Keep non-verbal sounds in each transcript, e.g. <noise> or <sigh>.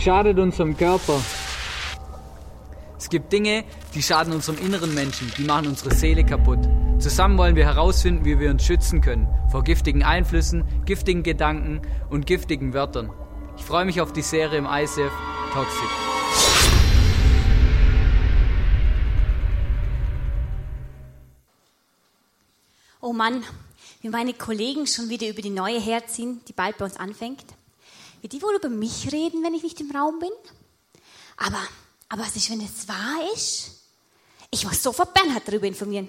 schadet unserem Körper. Es gibt Dinge, die schaden unserem inneren Menschen, die machen unsere Seele kaputt. Zusammen wollen wir herausfinden, wie wir uns schützen können vor giftigen Einflüssen, giftigen Gedanken und giftigen Wörtern. Ich freue mich auf die Serie im ICF Toxic. Oh Mann, wie meine Kollegen schon wieder über die neue herziehen, die bald bei uns anfängt. Wird die wohl über mich reden, wenn ich nicht im Raum bin? Aber, aber was ist, wenn es wahr ist? Ich muss sofort Bernhard darüber informieren.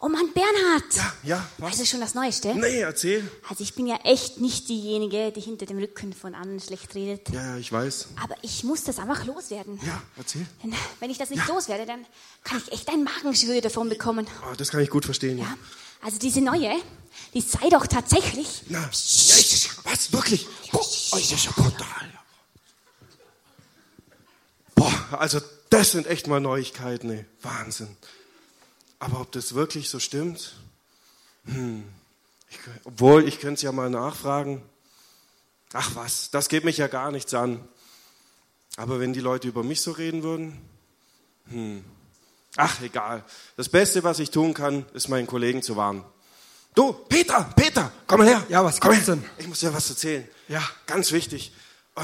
Oh Mann, Bernhard! Ja, ja, was? Weißt du schon das Neueste? Nee, erzähl. Also ich bin ja echt nicht diejenige, die hinter dem Rücken von anderen schlecht redet. Ja, ja, ich weiß. Aber ich muss das einfach loswerden. Ja, erzähl. Denn wenn ich das nicht loswerde, dann kann ich echt ein Magengeschwür davon bekommen. Oh, das kann ich gut verstehen. Ja, also diese neue, die sei doch tatsächlich. Na, was? Wirklich? Oh. Boah, also das sind echt mal Neuigkeiten, ey. Wahnsinn. Aber ob das wirklich so stimmt? Hm. Ich, obwohl, ich könnte es ja mal nachfragen. Ach was, das geht mich ja gar nichts an. Aber wenn die Leute über mich so reden würden? Hm. Ach, egal. Das Beste, was ich tun kann, ist meinen Kollegen zu warnen. Du, Peter, Peter, komm mal her. Ja, was komm her. denn? Ich muss dir was erzählen. Ja. Ganz wichtig. Äh,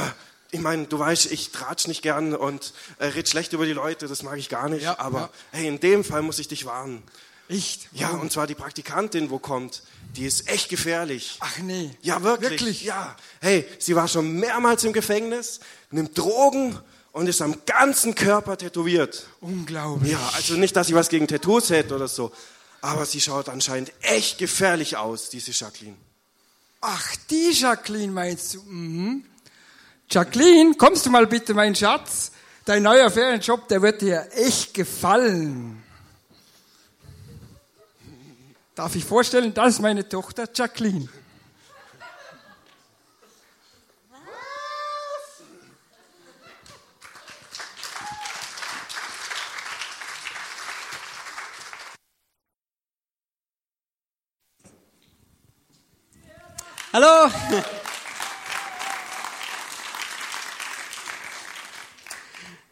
Ich meine, du weißt, ich tratsch nicht gern und äh, red schlecht über die Leute, das mag ich gar nicht. Ja, aber ja. hey, in dem Fall muss ich dich warnen. Echt? Ja, und zwar die Praktikantin, wo kommt, die ist echt gefährlich. Ach nee. Ja, wirklich. Wirklich? Ja. Hey, sie war schon mehrmals im Gefängnis, nimmt Drogen und ist am ganzen Körper tätowiert. Unglaublich. Ja, also nicht, dass sie was gegen Tattoos hätte oder so, aber sie schaut anscheinend echt gefährlich aus, diese Jacqueline. Ach, die Jacqueline meinst du? Mhm. Jacqueline, kommst du mal bitte, mein Schatz? Dein neuer Ferienjob, der wird dir echt gefallen. Darf ich vorstellen, das ist meine Tochter Jacqueline. Hallo!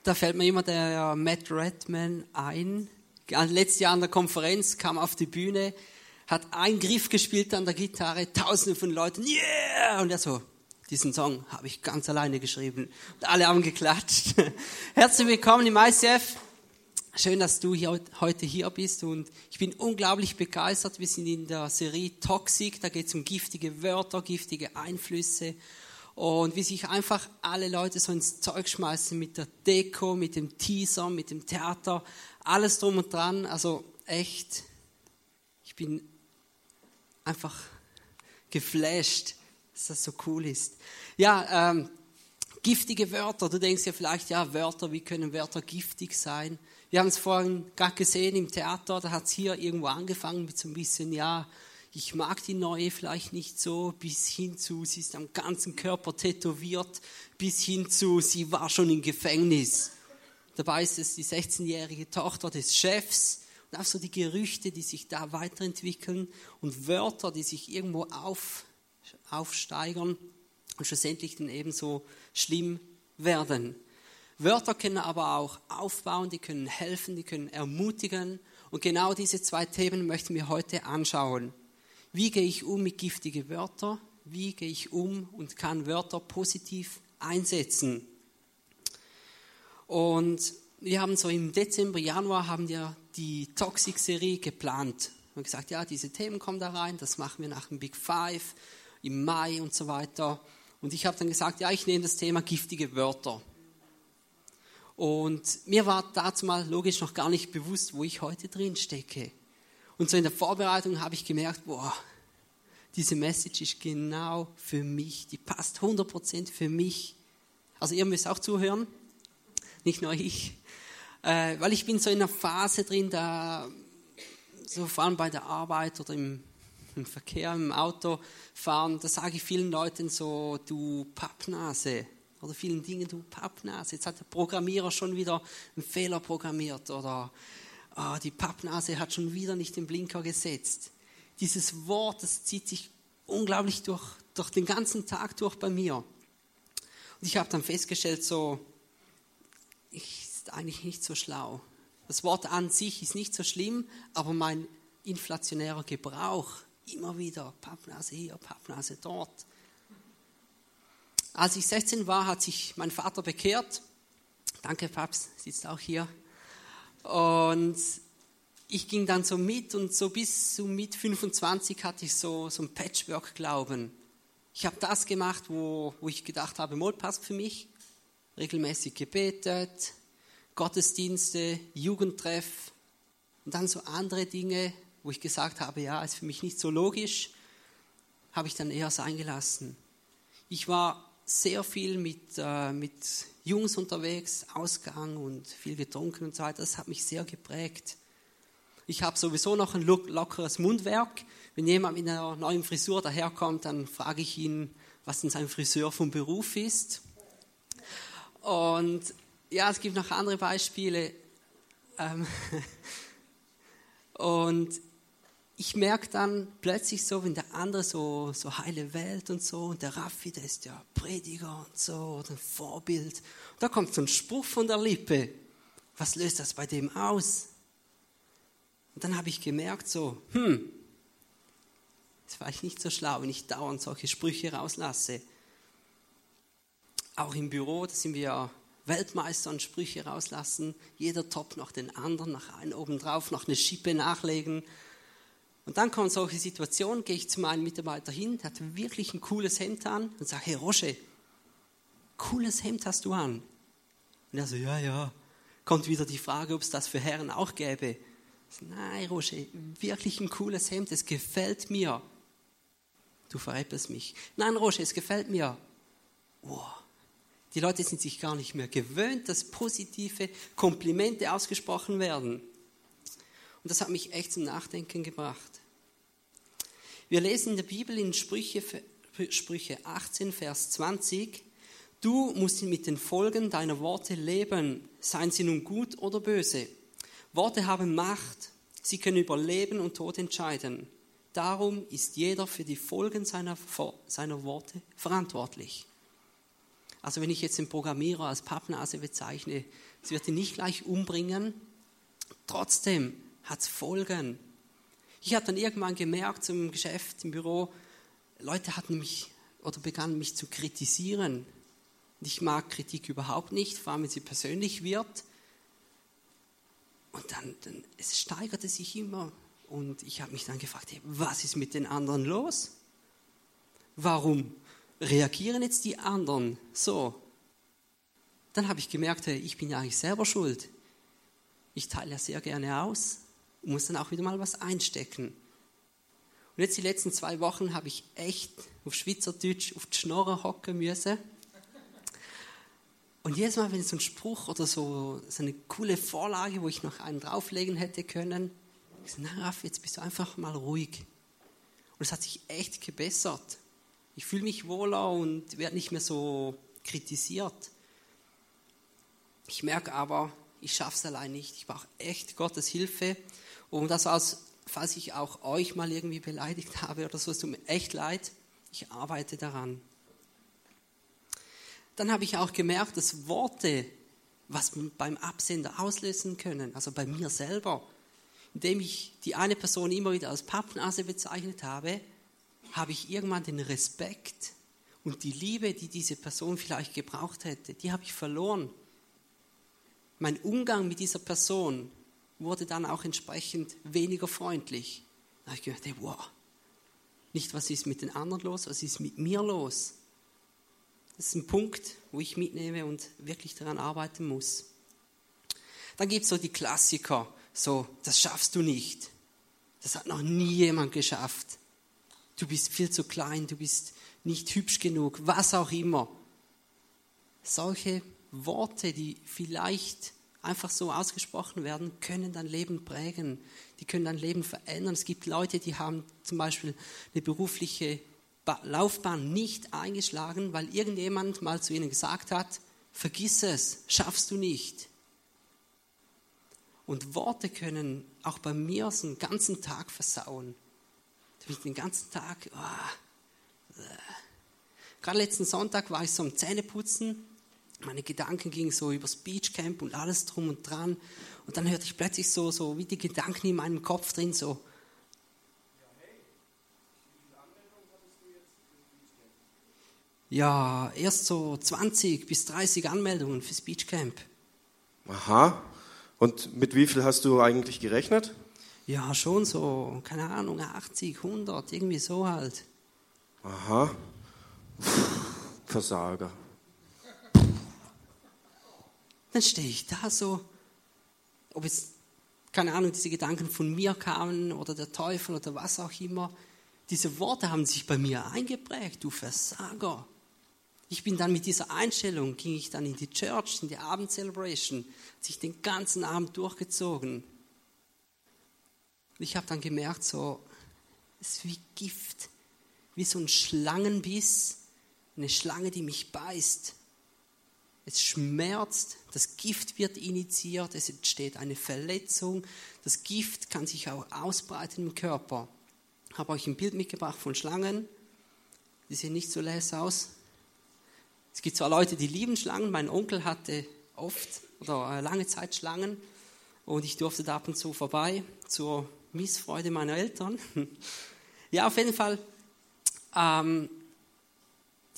Da fällt mir immer der Matt Redman ein. Letztes Jahr an der Konferenz kam auf die Bühne, hat einen Griff gespielt an der Gitarre, tausende von Leuten, yeah! Und er so, diesen Song habe ich ganz alleine geschrieben. Und alle haben geklatscht. <laughs> Herzlich willkommen im ICF. Schön, dass du hier, heute hier bist und ich bin unglaublich begeistert. Wir sind in der Serie Toxic, da geht es um giftige Wörter, giftige Einflüsse und wie sich einfach alle Leute so ins Zeug schmeißen mit der Deko, mit dem Teaser, mit dem Theater, alles drum und dran. Also echt, ich bin einfach geflasht, dass das so cool ist. Ja, ähm, giftige Wörter. Du denkst ja vielleicht, ja, Wörter, wie können Wörter giftig sein? Wir haben es vorhin gerade gesehen im Theater, da hat es hier irgendwo angefangen mit so ein bisschen, ja, ich mag die neue vielleicht nicht so, bis hin zu, sie ist am ganzen Körper tätowiert, bis hin zu, sie war schon im Gefängnis. Dabei ist es die 16-jährige Tochter des Chefs und auch so die Gerüchte, die sich da weiterentwickeln und Wörter, die sich irgendwo auf, aufsteigern und schlussendlich dann ebenso schlimm werden. Wörter können aber auch aufbauen, die können helfen, die können ermutigen. Und genau diese zwei Themen möchten wir heute anschauen. Wie gehe ich um mit giftigen Wörtern? Wie gehe ich um und kann Wörter positiv einsetzen? Und wir haben so im Dezember, Januar haben wir die Toxic-Serie geplant. Wir haben gesagt, ja, diese Themen kommen da rein, das machen wir nach dem Big Five im Mai und so weiter. Und ich habe dann gesagt, ja, ich nehme das Thema giftige Wörter. Und mir war dazu mal logisch noch gar nicht bewusst, wo ich heute drin stecke. Und so in der Vorbereitung habe ich gemerkt, boah, diese Message ist genau für mich, die passt 100% für mich. Also ihr müsst auch zuhören, nicht nur ich. Äh, weil ich bin so in einer Phase drin, da, so vor allem bei der Arbeit oder im, im Verkehr, im Auto fahren, da sage ich vielen Leuten so, du Pappnase, oder vielen Dingen, du Pappnase. Jetzt hat der Programmierer schon wieder einen Fehler programmiert oder ah, die Pappnase hat schon wieder nicht den Blinker gesetzt. Dieses Wort, das zieht sich unglaublich durch, durch den ganzen Tag durch bei mir. Und ich habe dann festgestellt, so, ich ist eigentlich nicht so schlau. Das Wort an sich ist nicht so schlimm, aber mein inflationärer Gebrauch, immer wieder Pappnase hier, Pappnase dort. Als ich 16 war, hat sich mein Vater bekehrt. Danke, Paps, sitzt auch hier. Und ich ging dann so mit und so bis so mit 25 hatte ich so, so ein Patchwork-Glauben. Ich habe das gemacht, wo, wo ich gedacht habe, Mol passt für mich. Regelmäßig gebetet, Gottesdienste, Jugendtreff und dann so andere Dinge, wo ich gesagt habe, ja, ist für mich nicht so logisch, habe ich dann eher sein gelassen. Ich war sehr viel mit, äh, mit Jungs unterwegs, Ausgang und viel getrunken und so weiter. Das hat mich sehr geprägt. Ich habe sowieso noch ein lockeres Mundwerk. Wenn jemand mit einer neuen Frisur daherkommt, dann frage ich ihn, was denn sein Friseur vom Beruf ist. Und ja, es gibt noch andere Beispiele. Ähm <laughs> und ich merke dann plötzlich so, wenn der andere so, so heile Welt und so, und der Raffi, der ist ja Prediger und so, oder ein Vorbild. Da kommt so ein Spruch von der Lippe. Was löst das bei dem aus? Und dann habe ich gemerkt, so, hm, das war ich nicht so schlau, wenn ich dauernd solche Sprüche rauslasse. Auch im Büro, da sind wir Weltmeister und Sprüche rauslassen, jeder Top noch den anderen, nach einen obendrauf, noch eine Schippe nachlegen. Und dann kommen solche Situationen, gehe ich zu meinem Mitarbeiter hin, der hat wirklich ein cooles Hemd an und sage, hey Roche, cooles Hemd hast du an. Und er so, ja, ja. Kommt wieder die Frage, ob es das für Herren auch gäbe. So, Nein, Roche, wirklich ein cooles Hemd, es gefällt mir. Du veräppelst mich. Nein, Roche, es gefällt mir. Wow. Die Leute sind sich gar nicht mehr gewöhnt, dass positive Komplimente ausgesprochen werden. Und das hat mich echt zum Nachdenken gebracht. Wir lesen in der Bibel in Sprüche, Sprüche 18, Vers 20, Du musst mit den Folgen deiner Worte leben, seien sie nun gut oder böse. Worte haben Macht, sie können über Leben und Tod entscheiden. Darum ist jeder für die Folgen seiner, seiner Worte verantwortlich. Also wenn ich jetzt den Programmierer als Pappnase bezeichne, es wird ihn nicht gleich umbringen, trotzdem hat es Folgen. Ich habe dann irgendwann gemerkt zum Geschäft im Büro, Leute hatten mich oder begannen mich zu kritisieren. Ich mag Kritik überhaupt nicht, vor allem wenn sie persönlich wird. Und dann, dann es steigerte sich immer. Und ich habe mich dann gefragt, hey, was ist mit den anderen los? Warum reagieren jetzt die anderen so? Dann habe ich gemerkt, hey, ich bin ja eigentlich selber schuld. Ich teile ja sehr gerne aus und muss dann auch wieder mal was einstecken. Und jetzt die letzten zwei Wochen habe ich echt auf Schweizerdeutsch auf die Schnorre hocken müssen. Und jedes Mal, wenn so ein Spruch oder so, so eine coole Vorlage, wo ich noch einen drauflegen hätte können, ich sage, na Raff, jetzt bist du einfach mal ruhig. Und es hat sich echt gebessert. Ich fühle mich wohler und werde nicht mehr so kritisiert. Ich merke aber, ich schaffe es allein nicht. Ich brauche echt Gottes Hilfe. Und das aus, falls ich auch euch mal irgendwie beleidigt <laughs> habe oder so, es tut mir echt leid. Ich arbeite daran. Dann habe ich auch gemerkt, dass Worte, was beim Absender auslösen können, also bei mir selber, indem ich die eine Person immer wieder als Pappnase bezeichnet habe, habe ich irgendwann den Respekt und die Liebe, die diese Person vielleicht gebraucht hätte, die habe ich verloren. Mein Umgang mit dieser Person wurde dann auch entsprechend weniger freundlich. Da habe ich gedacht, wow, nicht was ist mit den anderen los, was ist mit mir los. Das ist ein Punkt, wo ich mitnehme und wirklich daran arbeiten muss. Dann gibt es so die Klassiker, so, das schaffst du nicht. Das hat noch nie jemand geschafft du bist viel zu klein, du bist nicht hübsch genug, was auch immer. Solche Worte, die vielleicht einfach so ausgesprochen werden, können dein Leben prägen, die können dein Leben verändern. Es gibt Leute, die haben zum Beispiel eine berufliche Laufbahn nicht eingeschlagen, weil irgendjemand mal zu ihnen gesagt hat, vergiss es, schaffst du nicht. Und Worte können auch bei mir so einen ganzen Tag versauen. Du bist den ganzen Tag, oh, Gerade letzten Sonntag war ich so am Zähneputzen. Meine Gedanken gingen so übers Beachcamp und alles drum und dran. Und dann hörte ich plötzlich so, so wie die Gedanken in meinem Kopf drin, so, Ja, erst so 20 bis 30 Anmeldungen fürs Beachcamp. Aha. Und mit wie viel hast du eigentlich gerechnet? Ja, schon so, keine Ahnung, 80, 100, irgendwie so halt. Aha. Versager. Dann stehe ich da so, ob jetzt, keine Ahnung, diese Gedanken von mir kamen oder der Teufel oder was auch immer. Diese Worte haben sich bei mir eingeprägt, du Versager. Ich bin dann mit dieser Einstellung, ging ich dann in die Church, in die Abendcelebration, hat sich den ganzen Abend durchgezogen. Ich habe dann gemerkt, so, es ist wie Gift, wie so ein Schlangenbiss, eine Schlange, die mich beißt. Es schmerzt, das Gift wird initiiert, es entsteht eine Verletzung, das Gift kann sich auch ausbreiten im Körper. Ich habe euch ein Bild mitgebracht von Schlangen, die sehen nicht so leer aus, es gibt zwar Leute, die lieben Schlangen. Mein Onkel hatte oft oder lange Zeit Schlangen und ich durfte da ab und zu vorbei zur Missfreude meiner Eltern. <laughs> ja, auf jeden Fall, ähm,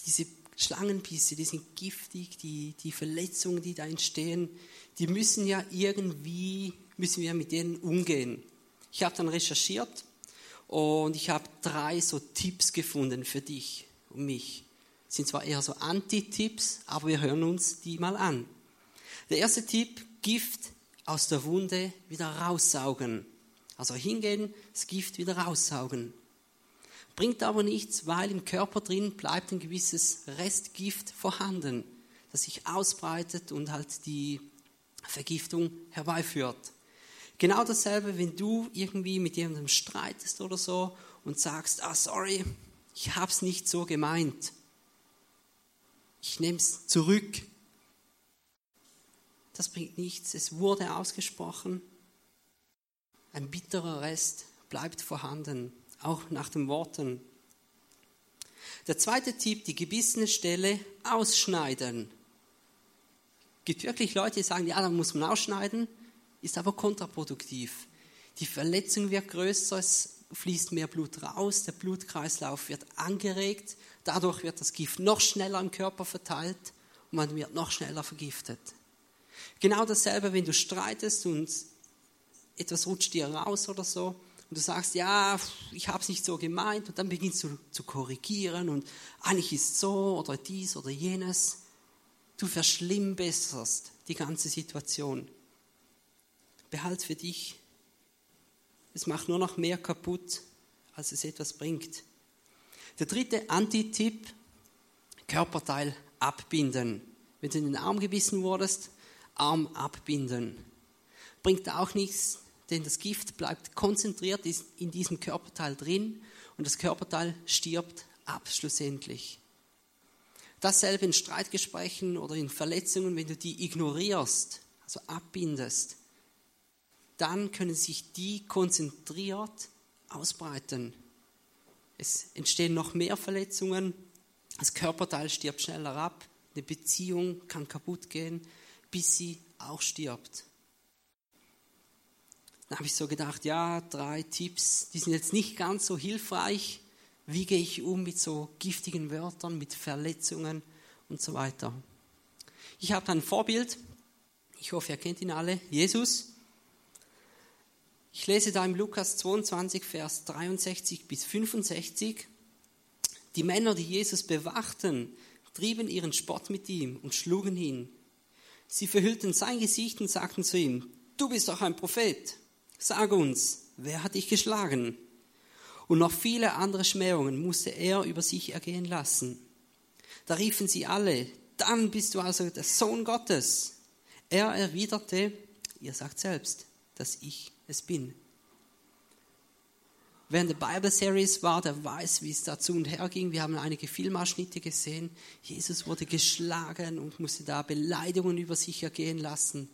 diese Schlangenbisse, die sind giftig, die, die Verletzungen, die da entstehen, die müssen ja irgendwie, müssen wir mit denen umgehen. Ich habe dann recherchiert und ich habe drei so Tipps gefunden für dich und mich sind zwar eher so Anti-Tipps, aber wir hören uns die mal an. Der erste Tipp, Gift aus der Wunde wieder raussaugen. Also hingehen, das Gift wieder raussaugen. Bringt aber nichts, weil im Körper drin bleibt ein gewisses Restgift vorhanden, das sich ausbreitet und halt die Vergiftung herbeiführt. Genau dasselbe, wenn du irgendwie mit jemandem streitest oder so und sagst, ah sorry, ich hab's nicht so gemeint ich nehme es zurück. Das bringt nichts. Es wurde ausgesprochen. Ein bitterer Rest bleibt vorhanden, auch nach den Worten. Der zweite Tipp, die gebissene Stelle ausschneiden. Es gibt wirklich Leute, die sagen, ja, da muss man ausschneiden, ist aber kontraproduktiv. Die Verletzung wird größer, es fließt mehr Blut raus, der Blutkreislauf wird angeregt, dadurch wird das Gift noch schneller im Körper verteilt und man wird noch schneller vergiftet. Genau dasselbe, wenn du streitest und etwas rutscht dir raus oder so und du sagst, ja, ich habe es nicht so gemeint und dann beginnst du zu korrigieren und eigentlich ist so oder dies oder jenes. Du verschlimmbesserst die ganze Situation. Behalt für dich es macht nur noch mehr kaputt, als es etwas bringt. Der dritte Anti-Tipp, Körperteil abbinden. Wenn du in den Arm gebissen wurdest, Arm abbinden. Bringt auch nichts, denn das Gift bleibt konzentriert in diesem Körperteil drin und das Körperteil stirbt ab schlussendlich. Dasselbe in Streitgesprächen oder in Verletzungen, wenn du die ignorierst, also abbindest, dann können sich die konzentriert ausbreiten. Es entstehen noch mehr Verletzungen, das Körperteil stirbt schneller ab, eine Beziehung kann kaputt gehen, bis sie auch stirbt. Dann habe ich so gedacht, ja, drei Tipps, die sind jetzt nicht ganz so hilfreich. Wie gehe ich um mit so giftigen Wörtern, mit Verletzungen und so weiter. Ich habe ein Vorbild, ich hoffe, ihr kennt ihn alle, Jesus. Ich lese da im Lukas 22, Vers 63 bis 65. Die Männer, die Jesus bewachten, trieben ihren Spott mit ihm und schlugen ihn. Sie verhüllten sein Gesicht und sagten zu ihm, du bist doch ein Prophet. Sag uns, wer hat dich geschlagen? Und noch viele andere Schmähungen musste er über sich ergehen lassen. Da riefen sie alle, dann bist du also der Sohn Gottes. Er erwiderte, ihr sagt selbst, dass ich es bin. Während der Bible Series war, der weiß, wie es dazu und her ging. Wir haben einige Filmausschnitte gesehen. Jesus wurde geschlagen und musste da Beleidigungen über sich ergehen lassen.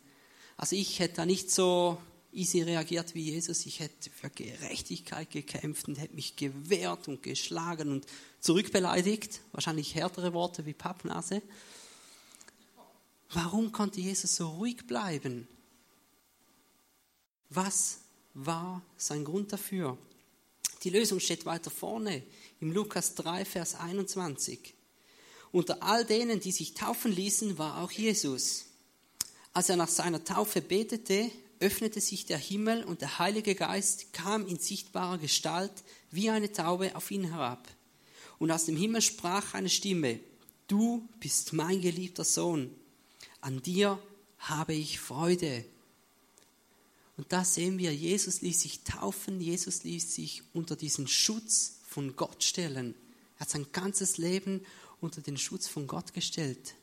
Also ich hätte da nicht so easy reagiert wie Jesus. Ich hätte für Gerechtigkeit gekämpft und hätte mich gewehrt und geschlagen und zurückbeleidigt. Wahrscheinlich härtere Worte wie Pappnase. Warum konnte Jesus so ruhig bleiben? Was war sein Grund dafür? Die Lösung steht weiter vorne im Lukas 3, Vers 21. Unter all denen, die sich taufen ließen, war auch Jesus. Als er nach seiner Taufe betete, öffnete sich der Himmel und der Heilige Geist kam in sichtbarer Gestalt wie eine Taube auf ihn herab. Und aus dem Himmel sprach eine Stimme, du bist mein geliebter Sohn, an dir habe ich Freude. Und da sehen wir, Jesus ließ sich taufen, Jesus ließ sich unter diesen Schutz von Gott stellen. Er hat sein ganzes Leben unter den Schutz von Gott gestellt.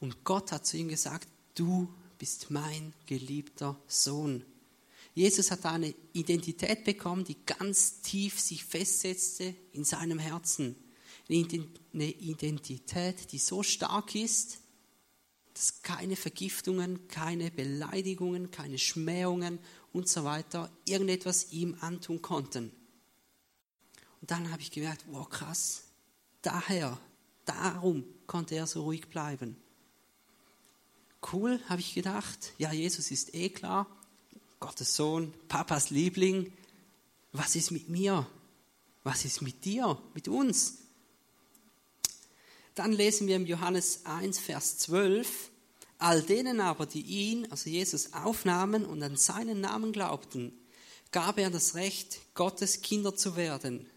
Und Gott hat zu ihm gesagt, du bist mein geliebter Sohn. Jesus hat eine Identität bekommen, die ganz tief sich festsetzte in seinem Herzen. Eine Identität, die so stark ist, dass keine Vergiftungen, keine Beleidigungen, keine Schmähungen und so weiter irgendetwas ihm antun konnten. Und dann habe ich gemerkt, wow, krass, daher, darum konnte er so ruhig bleiben. Cool, habe ich gedacht. Ja, Jesus ist eh klar. Gottes Sohn, Papas Liebling. Was ist mit mir? Was ist mit dir, mit uns? Dann lesen wir im Johannes 1, Vers 12. All denen aber, die ihn, also Jesus, aufnahmen und an seinen Namen glaubten, gab er das Recht, Gottes Kinder zu werden.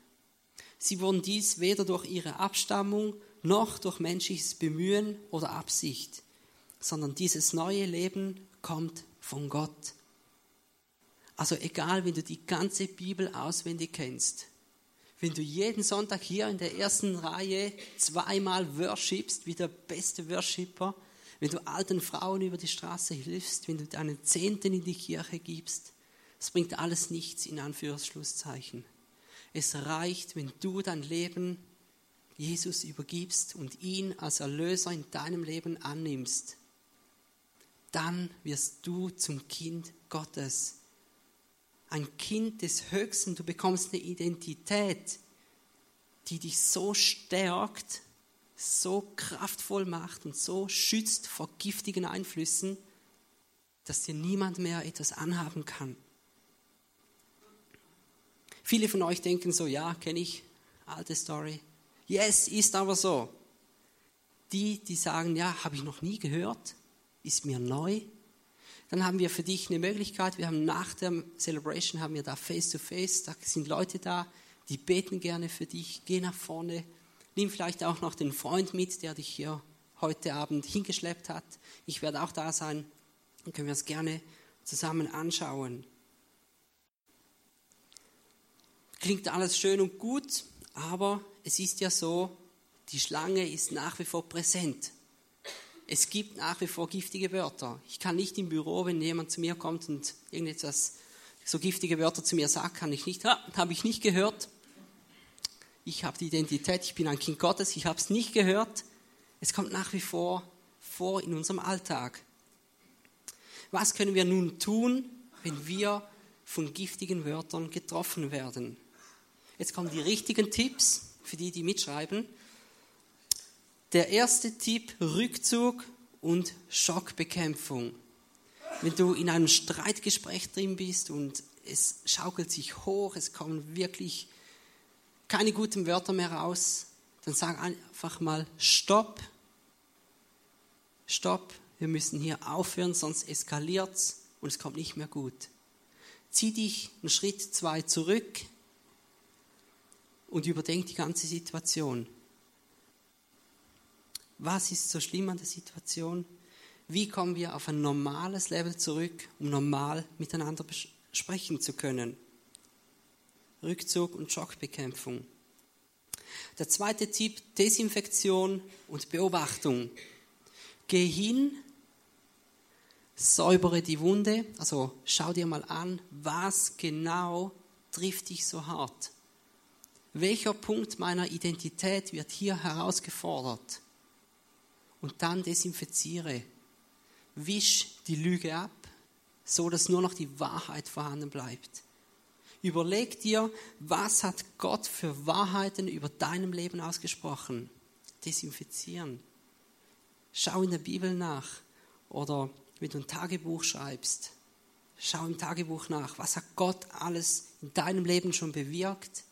Sie wurden dies weder durch ihre Abstammung noch durch menschliches Bemühen oder Absicht, sondern dieses neue Leben kommt von Gott. Also egal, wenn du die ganze Bibel auswendig kennst, wenn du jeden Sonntag hier in der ersten Reihe zweimal worshipst, wie der beste Worshipper, wenn du alten Frauen über die Straße hilfst, wenn du deinen Zehnten in die Kirche gibst, es bringt alles nichts in Anführungsschlusszeichen. Es reicht, wenn du dein Leben Jesus übergibst und ihn als Erlöser in deinem Leben annimmst. Dann wirst du zum Kind Gottes. Ein Kind des Höchsten. Du bekommst eine Identität, die dich so stärkt, so kraftvoll macht und so schützt vor giftigen Einflüssen, dass dir niemand mehr etwas anhaben kann. Viele von euch denken so, ja, kenne ich, alte Story. Yes, ist aber so. Die, die sagen, ja, habe ich noch nie gehört, ist mir neu. Dann haben wir für dich eine Möglichkeit. Wir haben nach der Celebration haben wir da face to face. Da sind Leute da, die beten gerne für dich. Geh nach vorne. Nimm vielleicht auch noch den Freund mit, der dich hier heute Abend hingeschleppt hat. Ich werde auch da sein. Dann können wir es gerne zusammen anschauen. Klingt alles schön und gut, aber es ist ja so, die Schlange ist nach wie vor präsent. Es gibt nach wie vor giftige Wörter. Ich kann nicht im Büro, wenn jemand zu mir kommt und irgendetwas so giftige Wörter zu mir sagt, kann ich nicht, habe ich nicht gehört. Ich habe die Identität, ich bin ein Kind Gottes, ich habe es nicht gehört. Es kommt nach wie vor vor in unserem Alltag. Was können wir nun tun, wenn wir von giftigen Wörtern getroffen werden? Jetzt kommen die richtigen Tipps für die, die mitschreiben. Der erste Tipp, Rückzug und Schockbekämpfung. Wenn du in einem Streitgespräch drin bist und es schaukelt sich hoch, es kommen wirklich keine guten Wörter mehr raus, dann sag einfach mal Stopp. Stopp, wir müssen hier aufhören, sonst eskaliert es und es kommt nicht mehr gut. Zieh dich einen Schritt, zwei zurück, und überdenkt die ganze Situation. Was ist so schlimm an der Situation? Wie kommen wir auf ein normales Level zurück, um normal miteinander sprechen zu können? Rückzug und Schockbekämpfung. Der zweite Tipp, Desinfektion und Beobachtung. Geh hin, säubere die Wunde, also schau dir mal an, was genau trifft dich so hart. Welcher Punkt meiner Identität wird hier herausgefordert? Und dann desinfiziere. Wisch die Lüge ab, so dass nur noch die Wahrheit vorhanden bleibt. Überleg dir, was hat Gott für Wahrheiten über deinem Leben ausgesprochen? Desinfizieren. Schau in der Bibel nach oder wenn du ein Tagebuch schreibst, schau im Tagebuch nach, was hat Gott alles in deinem Leben schon bewirkt?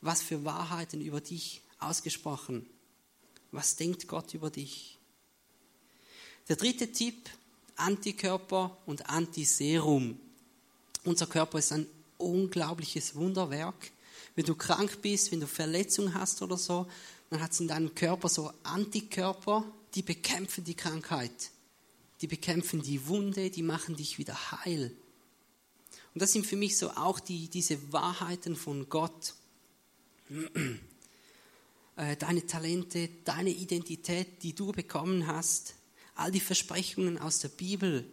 Was für Wahrheiten über dich ausgesprochen? Was denkt Gott über dich? Der dritte Tipp, Antikörper und Antiserum. Unser Körper ist ein unglaubliches Wunderwerk. Wenn du krank bist, wenn du Verletzungen hast oder so, dann hat es in deinem Körper so Antikörper, die bekämpfen die Krankheit. Die bekämpfen die Wunde, die machen dich wieder heil. Und das sind für mich so auch die, diese Wahrheiten von Gott. Äh, deine Talente, deine Identität, die du bekommen hast, all die Versprechungen aus der Bibel.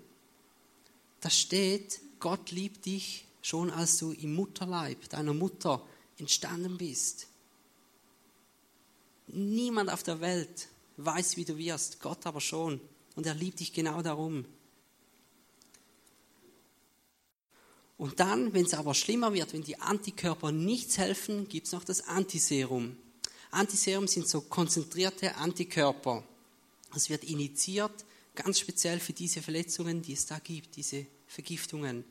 Da steht, Gott liebt dich schon als du im Mutterleib deiner Mutter entstanden bist. Niemand auf der Welt weiß, wie du wirst, Gott aber schon. Und er liebt dich genau darum. Und dann, wenn es aber schlimmer wird, wenn die Antikörper nichts helfen, gibt es noch das Antiserum. Antiserum sind so konzentrierte Antikörper. Es wird initiiert, ganz speziell für diese Verletzungen, die es da gibt, diese Vergiftungen.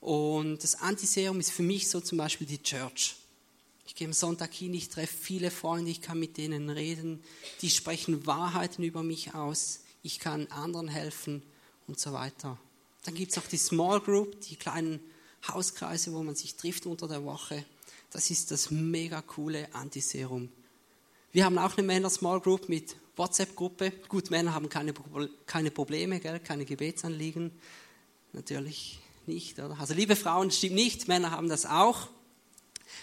Und das Antiserum ist für mich so zum Beispiel die Church. Ich gehe am Sonntag hin, ich treffe viele Freunde, ich kann mit denen reden, die sprechen Wahrheiten über mich aus, ich kann anderen helfen und so weiter. Dann gibt es noch die Small Group, die kleinen Hauskreise, wo man sich trifft unter der Woche. Das ist das mega coole Antiserum. Wir haben auch eine Männer Small Group mit WhatsApp-Gruppe. Gut, Männer haben keine, keine Probleme, gell? keine Gebetsanliegen. Natürlich nicht. Oder? Also liebe Frauen, stimmt nicht, Männer haben das auch.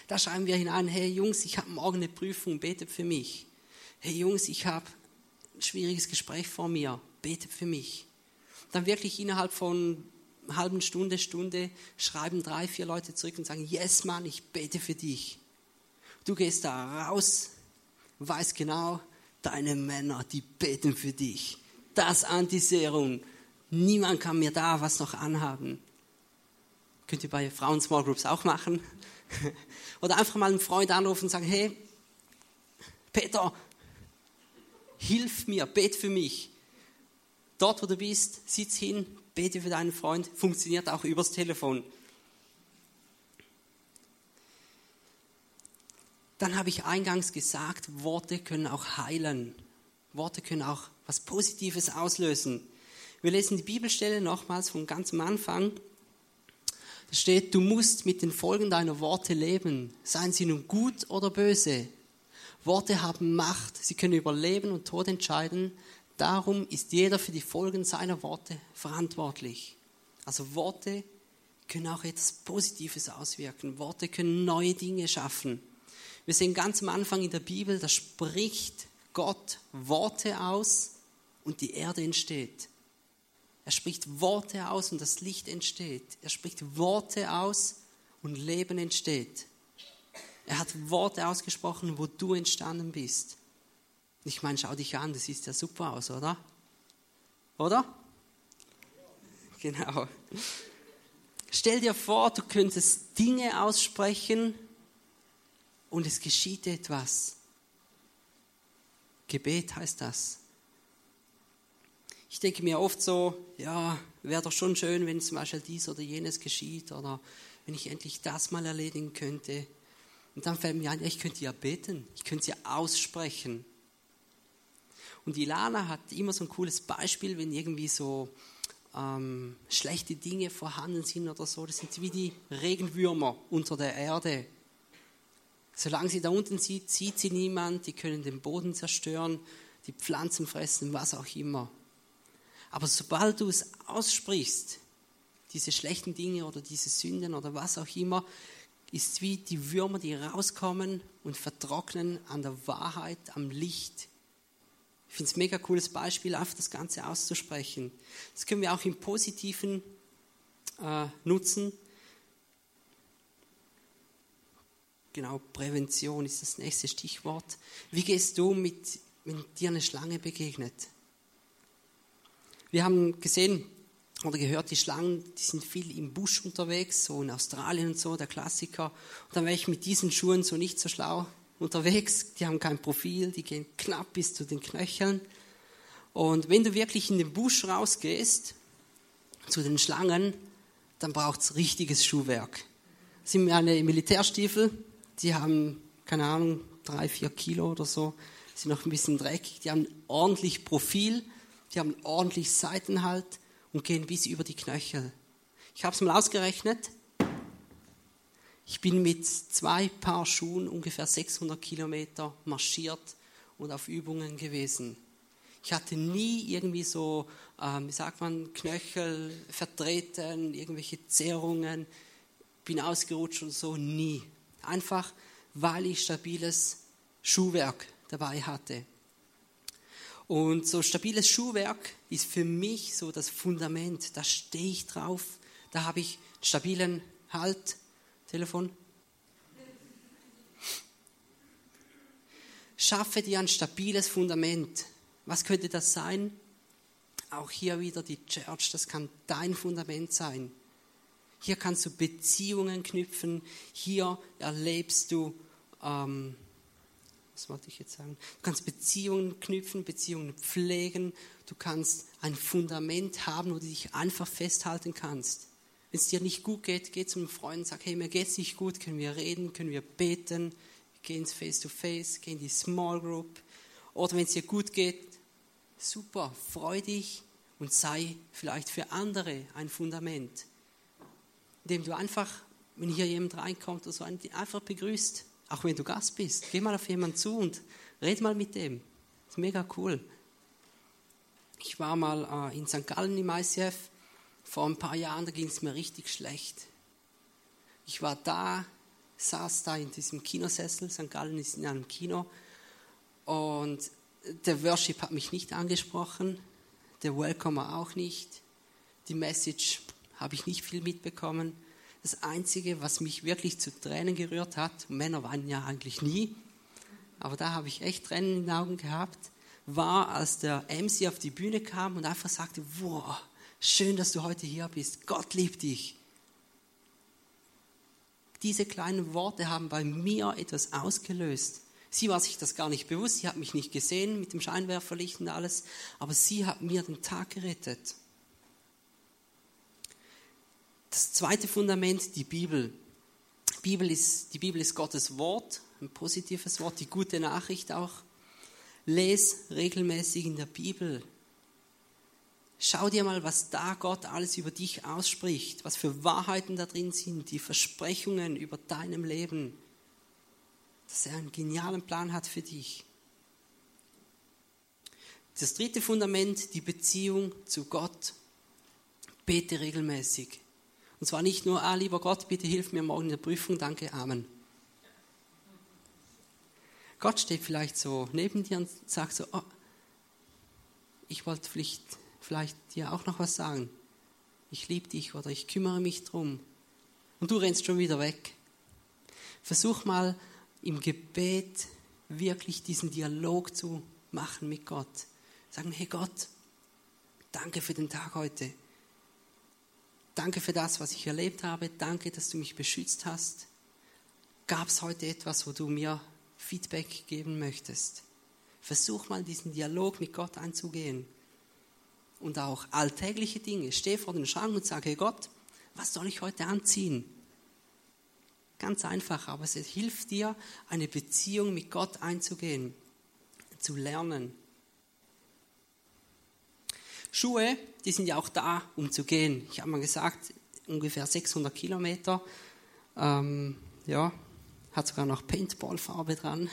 Da schreiben wir hinein, hey Jungs, ich habe morgen eine Prüfung, betet für mich. Hey Jungs, ich habe ein schwieriges Gespräch vor mir, betet für mich. Dann wirklich innerhalb von einer halben Stunde, Stunde schreiben drei, vier Leute zurück und sagen, yes Mann, ich bete für dich. Du gehst da raus, weißt genau, deine Männer, die beten für dich. Das Antiserum. Niemand kann mir da was noch anhaben. Könnt ihr bei Frauen Small Groups auch machen. <laughs> Oder einfach mal einen Freund anrufen und sagen, hey, Peter, hilf mir, bet für mich. Dort, wo du bist, sitz hin, bete für deinen Freund, funktioniert auch übers Telefon. Dann habe ich eingangs gesagt, Worte können auch heilen. Worte können auch was Positives auslösen. Wir lesen die Bibelstelle nochmals von ganz am Anfang. Da steht, du musst mit den Folgen deiner Worte leben, seien sie nun gut oder böse. Worte haben Macht, sie können über Leben und Tod entscheiden. Darum ist jeder für die Folgen seiner Worte verantwortlich. Also Worte können auch etwas Positives auswirken. Worte können neue Dinge schaffen. Wir sehen ganz am Anfang in der Bibel, da spricht Gott Worte aus und die Erde entsteht. Er spricht Worte aus und das Licht entsteht. Er spricht Worte aus und Leben entsteht. Er hat Worte ausgesprochen, wo du entstanden bist. Ich meine, schau dich an, das sieht ja super aus, oder? Oder? Genau. Stell dir vor, du könntest Dinge aussprechen, und es geschieht etwas. Gebet heißt das. Ich denke mir oft so, ja, wäre doch schon schön, wenn zum Beispiel dies oder jenes geschieht oder wenn ich endlich das mal erledigen könnte. Und dann fällt mir ein, ich könnte ja beten, ich könnte ja aussprechen. Und Ilana hat immer so ein cooles Beispiel, wenn irgendwie so ähm, schlechte Dinge vorhanden sind oder so. Das sind wie die Regenwürmer unter der Erde. Solange sie da unten sieht, sieht sie niemand, die können den Boden zerstören, die Pflanzen fressen, was auch immer. Aber sobald du es aussprichst, diese schlechten Dinge oder diese Sünden oder was auch immer, ist wie die Würmer, die rauskommen und vertrocknen an der Wahrheit, am Licht. Ich finde es ein mega cooles Beispiel, einfach das Ganze auszusprechen. Das können wir auch im Positiven äh, nutzen. Genau, Prävention ist das nächste Stichwort. Wie gehst du mit, wenn dir eine Schlange begegnet? Wir haben gesehen, oder gehört, die Schlangen, die sind viel im Busch unterwegs, so in Australien und so, der Klassiker. Und dann wäre ich mit diesen Schuhen so nicht so schlau unterwegs. Die haben kein Profil, die gehen knapp bis zu den Knöcheln. Und wenn du wirklich in den Busch rausgehst, zu den Schlangen, dann braucht es richtiges Schuhwerk. Das sind meine Militärstiefel, die haben, keine Ahnung, drei, vier Kilo oder so, sind noch ein bisschen dreckig, die haben ordentlich Profil, die haben ordentlich Seitenhalt und gehen bis über die Knöchel. Ich habe es mal ausgerechnet. Ich bin mit zwei Paar Schuhen ungefähr 600 Kilometer marschiert und auf Übungen gewesen. Ich hatte nie irgendwie so, ähm, wie sagt man, Knöchel vertreten, irgendwelche Zerrungen, bin ausgerutscht und so, nie. Einfach, weil ich stabiles Schuhwerk dabei hatte. Und so stabiles Schuhwerk ist für mich so das Fundament. Da stehe ich drauf. Da habe ich stabilen Halt. Telefon. Schaffe dir ein stabiles Fundament. Was könnte das sein? Auch hier wieder die Church, das kann dein Fundament sein. Hier kannst du Beziehungen knüpfen. Hier erlebst du ähm, was wollte ich jetzt sagen? Du kannst Beziehungen knüpfen, Beziehungen pflegen. Du kannst ein Fundament haben, wo du dich einfach festhalten kannst. Wenn es dir nicht gut geht, geh zum Freund und sag, hey, mir geht's nicht gut, können wir reden, können wir beten, geh ins Face-to-Face, geh in die Small Group. Oder wenn es dir gut geht, super, freu dich und sei vielleicht für andere ein Fundament. Indem du einfach, wenn hier jemand reinkommt oder so, einfach begrüßt. Auch wenn du Gast bist, geh mal auf jemanden zu und red mal mit dem. Das ist mega cool. Ich war mal äh, in St. Gallen im ICF. Vor ein paar Jahren, da ging es mir richtig schlecht. Ich war da, saß da in diesem Kinosessel. St. Gallen ist in einem Kino. Und der Worship hat mich nicht angesprochen. Der Welcomer auch nicht. Die Message habe ich nicht viel mitbekommen. Das Einzige, was mich wirklich zu Tränen gerührt hat, Männer weinen ja eigentlich nie, aber da habe ich echt Tränen in den Augen gehabt, war, als der MC auf die Bühne kam und einfach sagte, wow, schön, dass du heute hier bist, Gott liebt dich. Diese kleinen Worte haben bei mir etwas ausgelöst. Sie war sich das gar nicht bewusst, sie hat mich nicht gesehen mit dem Scheinwerferlicht und alles, aber sie hat mir den Tag gerettet. Das zweite Fundament, die Bibel. Bibel ist, die Bibel ist Gottes Wort, ein positives Wort, die gute Nachricht auch. Les regelmäßig in der Bibel. Schau dir mal, was da Gott alles über dich ausspricht, was für Wahrheiten da drin sind, die Versprechungen über deinem Leben, dass er einen genialen Plan hat für dich. Das dritte Fundament, die Beziehung zu Gott. Bete regelmäßig. Und zwar nicht nur, ah, lieber Gott, bitte hilf mir morgen in der Prüfung, danke, Amen. Gott steht vielleicht so neben dir und sagt so, oh, ich wollte vielleicht, vielleicht dir auch noch was sagen. Ich liebe dich oder ich kümmere mich drum. Und du rennst schon wieder weg. Versuch mal im Gebet wirklich diesen Dialog zu machen mit Gott. Sagen, hey Gott, danke für den Tag heute. Danke für das, was ich erlebt habe. Danke, dass du mich beschützt hast. Gab es heute etwas, wo du mir Feedback geben möchtest? Versuch mal diesen Dialog mit Gott anzugehen. Und auch alltägliche Dinge. Steh vor den Schrank und sage, hey Gott, was soll ich heute anziehen? Ganz einfach, aber es hilft dir, eine Beziehung mit Gott einzugehen, zu lernen. Schuhe, die sind ja auch da, um zu gehen. Ich habe mal gesagt, ungefähr 600 Kilometer. Ähm, ja, hat sogar noch Paintballfarbe dran.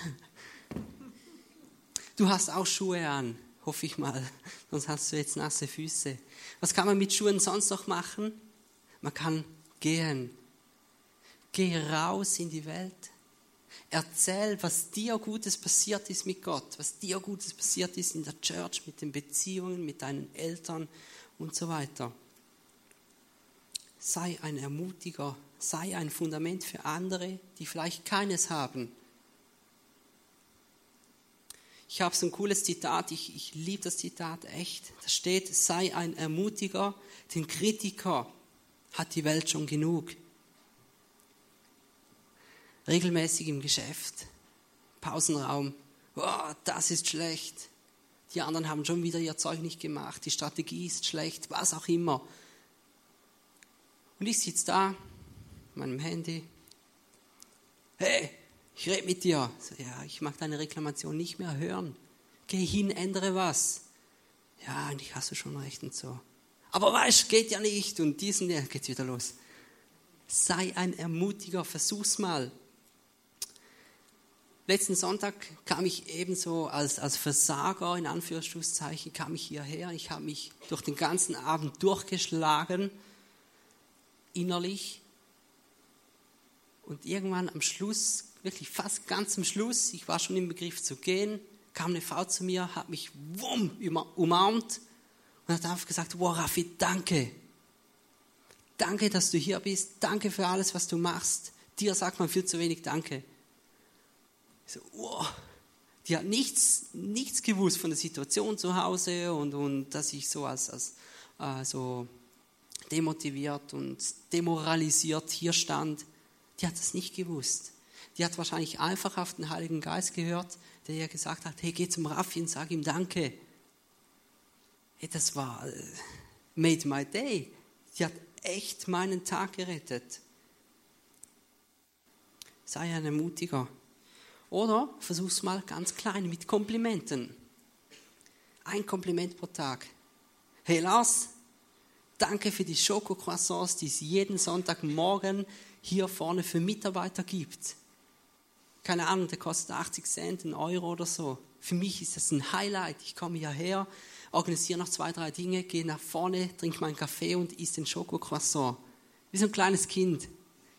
Du hast auch Schuhe an, hoffe ich mal. Sonst hast du jetzt nasse Füße. Was kann man mit Schuhen sonst noch machen? Man kann gehen. Geh raus in die Welt. Erzähl, was dir Gutes passiert ist mit Gott, was dir Gutes passiert ist in der Church, mit den Beziehungen, mit deinen Eltern und so weiter. Sei ein Ermutiger, sei ein Fundament für andere, die vielleicht keines haben. Ich habe so ein cooles Zitat, ich, ich liebe das Zitat echt. Da steht, sei ein Ermutiger, den Kritiker hat die Welt schon genug. Regelmäßig im Geschäft, Pausenraum, oh, das ist schlecht. Die anderen haben schon wieder ihr Zeug nicht gemacht, die Strategie ist schlecht, was auch immer. Und ich sitze da, meinem Handy. Hey, ich rede mit dir. So, ja, ich mag deine Reklamation nicht mehr hören. Geh hin, ändere was. Ja, eigentlich hast du schon recht und so. Aber weißt, geht ja nicht. Und diesen, ja, geht's wieder los. Sei ein Ermutiger, versuch's mal. Letzten Sonntag kam ich ebenso als, als Versager, in Anführungszeichen, kam ich hierher. Ich habe mich durch den ganzen Abend durchgeschlagen, innerlich. Und irgendwann am Schluss wirklich fast ganz am Schluss, ich war schon im Begriff zu gehen, kam eine Frau zu mir, hat mich wumm umarmt und hat einfach gesagt, wow Raffi, danke. Danke, dass du hier bist. Danke für alles, was du machst. Dir sagt man viel zu wenig Danke. So, wow. Die hat nichts, nichts gewusst von der Situation zu Hause und, und dass ich so als, als äh, so demotiviert und demoralisiert hier stand. Die hat das nicht gewusst die hat wahrscheinlich einfach auf den Heiligen Geist gehört, der ihr gesagt hat, hey, geh zum Raffi und sag ihm Danke. Hey, das war äh, made my day. Die hat echt meinen Tag gerettet. Sei ein Ermutiger. Oder versuch's mal ganz klein mit Komplimenten. Ein Kompliment pro Tag. Hey Lars, danke für die Schokocroissants, die es jeden Sonntagmorgen hier vorne für Mitarbeiter gibt keine Ahnung, der kostet 80 Cent, ein Euro oder so. Für mich ist das ein Highlight. Ich komme hierher, organisiere noch zwei, drei Dinge, gehe nach vorne, trinke meinen Kaffee und esse den Schokocroissant. Wie so ein kleines Kind.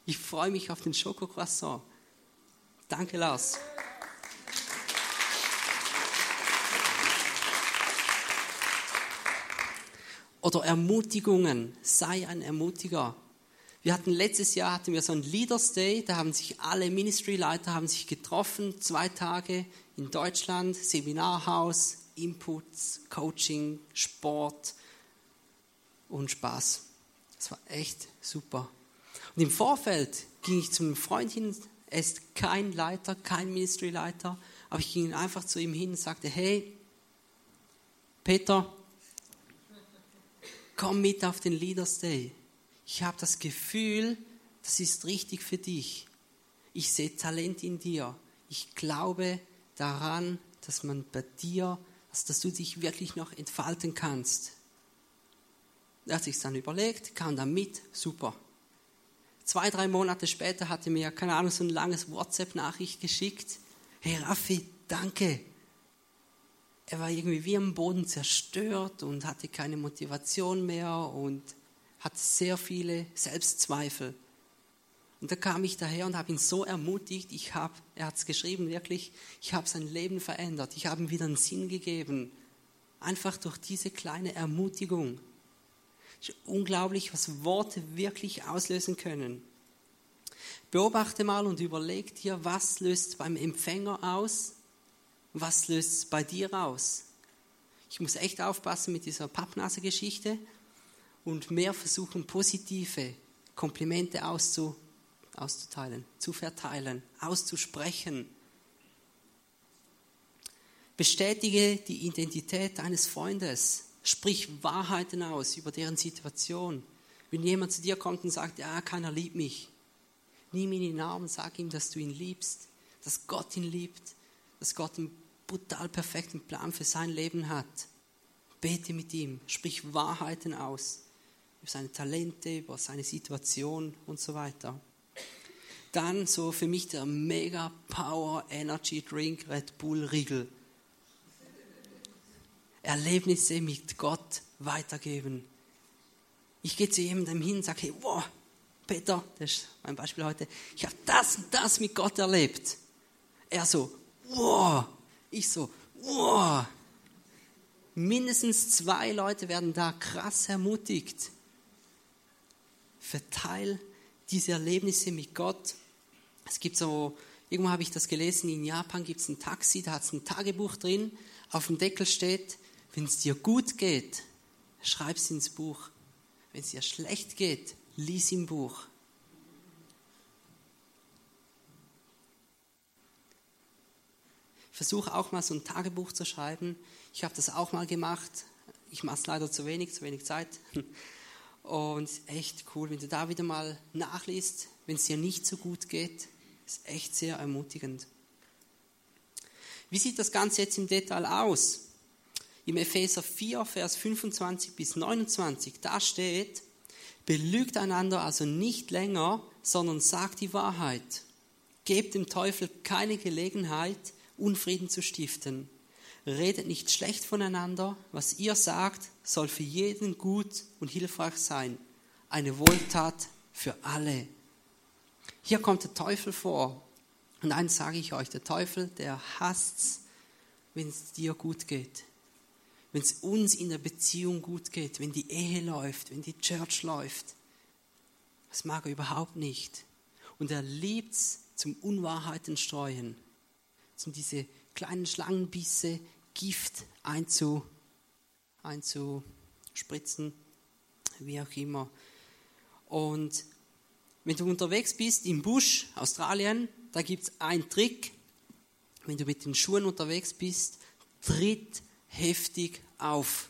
Ich freue mich auf den Schokocroissant. Danke, Lars. Oder Ermutigungen. Sei ein Ermutiger. Wir hatten letztes Jahr hatten wir so ein Leaders Day, da haben sich alle Ministry-Leiter haben sich getroffen, zwei Tage in Deutschland, Seminarhaus, Inputs, Coaching, Sport und Spaß. Das war echt super. Und im Vorfeld ging ich zu einem Freund hin, er ist kein Leiter, kein Ministry-Leiter, aber ich ging einfach zu ihm hin und sagte, hey, Peter, komm mit auf den Leaders Day ich habe das Gefühl, das ist richtig für dich. Ich sehe Talent in dir. Ich glaube daran, dass man bei dir, also dass du dich wirklich noch entfalten kannst. Er hat sich dann überlegt, kam dann mit, super. Zwei, drei Monate später hatte mir, keine Ahnung, so ein langes WhatsApp-Nachricht geschickt. Hey Raffi, danke. Er war irgendwie wie am Boden zerstört und hatte keine Motivation mehr und hat sehr viele Selbstzweifel. Und da kam ich daher und habe ihn so ermutigt, ich habe, er hat es geschrieben wirklich, ich habe sein Leben verändert, ich habe ihm wieder einen Sinn gegeben. Einfach durch diese kleine Ermutigung. Unglaublich, was Worte wirklich auslösen können. Beobachte mal und überleg dir, was löst beim Empfänger aus, was löst es bei dir aus. Ich muss echt aufpassen mit dieser Pappnase-Geschichte und mehr versuchen, positive Komplimente auszu, auszuteilen, zu verteilen, auszusprechen. Bestätige die Identität deines Freundes. Sprich Wahrheiten aus über deren Situation. Wenn jemand zu dir kommt und sagt, ja, keiner liebt mich, nimm ihn in den Arm und sag ihm, dass du ihn liebst, dass Gott ihn liebt, dass Gott einen brutal perfekten Plan für sein Leben hat. Bete mit ihm, sprich Wahrheiten aus über seine Talente, über seine Situation und so weiter. Dann so für mich der Mega Power Energy Drink Red Bull Riegel. Erlebnisse mit Gott weitergeben. Ich gehe zu jemandem hin und sage, hey, wow, Peter, das ist mein Beispiel heute, ich habe das und das mit Gott erlebt. Er so, wow. Ich so, wow. Mindestens zwei Leute werden da krass ermutigt verteile diese Erlebnisse mit Gott. Es gibt so Irgendwo habe ich das gelesen, in Japan gibt es ein Taxi, da hat es ein Tagebuch drin, auf dem Deckel steht, wenn es dir gut geht, schreib es ins Buch. Wenn es dir schlecht geht, lies im Buch. Versuche auch mal so ein Tagebuch zu schreiben. Ich habe das auch mal gemacht. Ich mache es leider zu wenig, zu wenig Zeit. Und echt cool, wenn du da wieder mal nachliest, wenn es dir nicht so gut geht, ist echt sehr ermutigend. Wie sieht das Ganze jetzt im Detail aus? Im Epheser 4, Vers 25 bis 29, da steht, belügt einander also nicht länger, sondern sagt die Wahrheit. Gebt dem Teufel keine Gelegenheit, Unfrieden zu stiften. Redet nicht schlecht voneinander. Was ihr sagt, soll für jeden gut und hilfreich sein. Eine Wohltat für alle. Hier kommt der Teufel vor. Und eins sage ich euch, der Teufel, der hasst wenn es dir gut geht. Wenn es uns in der Beziehung gut geht, wenn die Ehe läuft, wenn die Church läuft. Das mag er überhaupt nicht. Und er liebt es zum Unwahrheiten streuen, zum diese kleinen Schlangenbisse Gift einzu, einzuspritzen, wie auch immer. Und wenn du unterwegs bist im Busch, Australien, da gibt es einen Trick. Wenn du mit den Schuhen unterwegs bist, tritt heftig auf.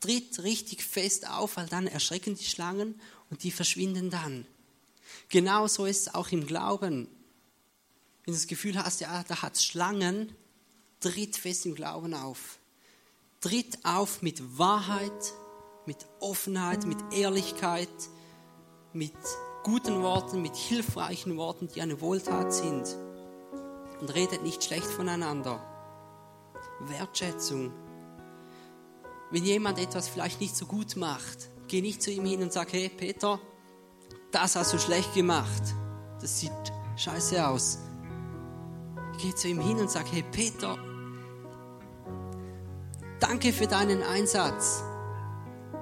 Tritt richtig fest auf, weil dann erschrecken die Schlangen und die verschwinden dann. Genauso ist es auch im Glauben. Wenn du das Gefühl hast, ja, da hat es Schlangen, tritt fest im Glauben auf. Tritt auf mit Wahrheit, mit Offenheit, mit Ehrlichkeit, mit guten Worten, mit hilfreichen Worten, die eine Wohltat sind. Und redet nicht schlecht voneinander. Wertschätzung. Wenn jemand etwas vielleicht nicht so gut macht, geh nicht zu ihm hin und sag, hey Peter, das hast du schlecht gemacht. Das sieht scheiße aus. Geh zu ihm hin und sag, hey Peter, danke für deinen Einsatz.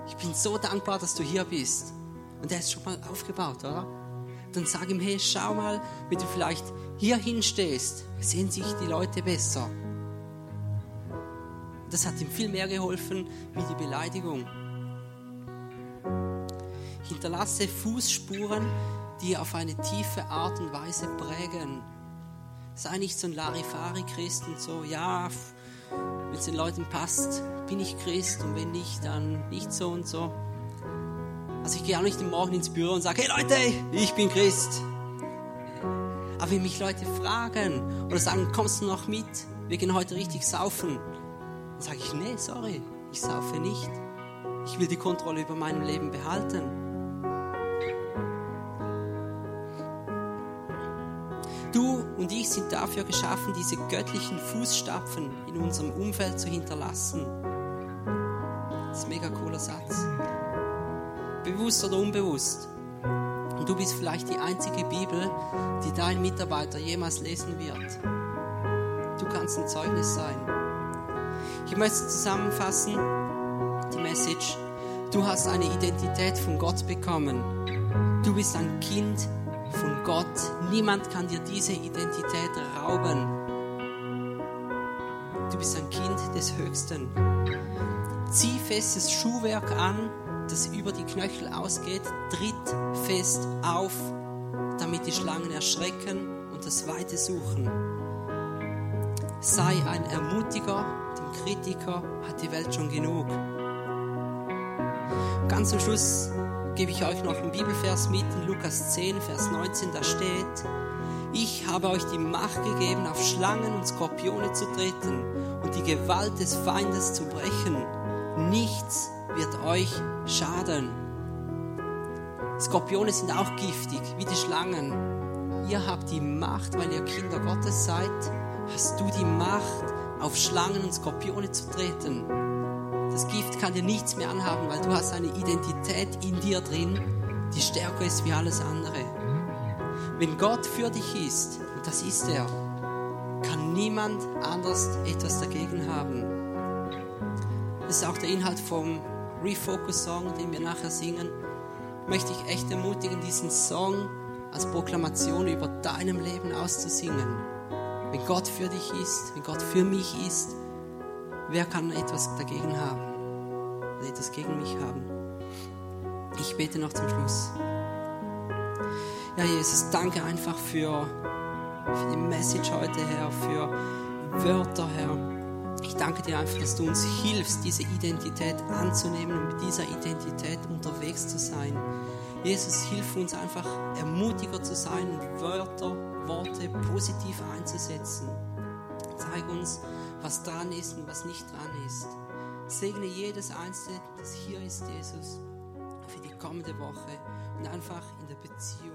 Ich bin so dankbar, dass du hier bist. Und der ist schon mal aufgebaut, oder? Dann sag ihm, hey, schau mal, wenn du vielleicht hier hinstehst, sehen sich die Leute besser. Das hat ihm viel mehr geholfen wie die Beleidigung. Hinterlasse Fußspuren, die auf eine tiefe Art und Weise prägen. Sei nicht so ein Larifari-Christ und so, ja, wenn es den Leuten passt, bin ich Christ und wenn nicht, dann nicht so und so. Also ich gehe auch nicht Morgen ins Büro und sage, hey Leute, ich bin Christ. Aber wenn mich Leute fragen oder sagen, kommst du noch mit? Wir gehen heute richtig saufen. Sage ich, nee, sorry, ich saufe nicht. Ich will die Kontrolle über mein Leben behalten. Du und ich sind dafür geschaffen, diese göttlichen Fußstapfen in unserem Umfeld zu hinterlassen. Das ist ein mega cooler Satz bewusst oder unbewusst. Und du bist vielleicht die einzige Bibel, die dein Mitarbeiter jemals lesen wird. Du kannst ein Zeugnis sein. Ich möchte zusammenfassen, die Message. Du hast eine Identität von Gott bekommen. Du bist ein Kind von Gott. Niemand kann dir diese Identität rauben. Du bist ein Kind des Höchsten. Zieh festes Schuhwerk an das über die Knöchel ausgeht, tritt fest auf, damit die Schlangen erschrecken und das Weite suchen. Sei ein Ermutiger, dem Kritiker hat die Welt schon genug. Ganz zum Schluss gebe ich euch noch einen Bibelvers mit, in Lukas 10, Vers 19, da steht, ich habe euch die Macht gegeben, auf Schlangen und Skorpione zu treten und die Gewalt des Feindes zu brechen. Nichts wird euch schaden. Skorpione sind auch giftig, wie die Schlangen. Ihr habt die Macht, weil ihr Kinder Gottes seid, hast du die Macht, auf Schlangen und Skorpione zu treten. Das Gift kann dir nichts mehr anhaben, weil du hast eine Identität in dir drin, die stärker ist wie alles andere. Wenn Gott für dich ist, und das ist er, kann niemand anders etwas dagegen haben. Das ist auch der Inhalt vom Refocus-Song, den wir nachher singen, möchte ich echt ermutigen, diesen Song als Proklamation über deinem Leben auszusingen. Wenn Gott für dich ist, wenn Gott für mich ist, wer kann etwas dagegen haben? Oder etwas gegen mich haben? Ich bete noch zum Schluss. Ja, Jesus, danke einfach für, für die Message heute, Herr, für Wörter, Herr. Ich danke dir einfach, dass du uns hilfst, diese Identität anzunehmen und mit dieser Identität unterwegs zu sein. Jesus, hilf uns einfach ermutiger zu sein und Wörter, Worte positiv einzusetzen. Zeig uns, was dran ist und was nicht dran ist. Segne jedes Einzelne, das hier ist, Jesus, für die kommende Woche und einfach in der Beziehung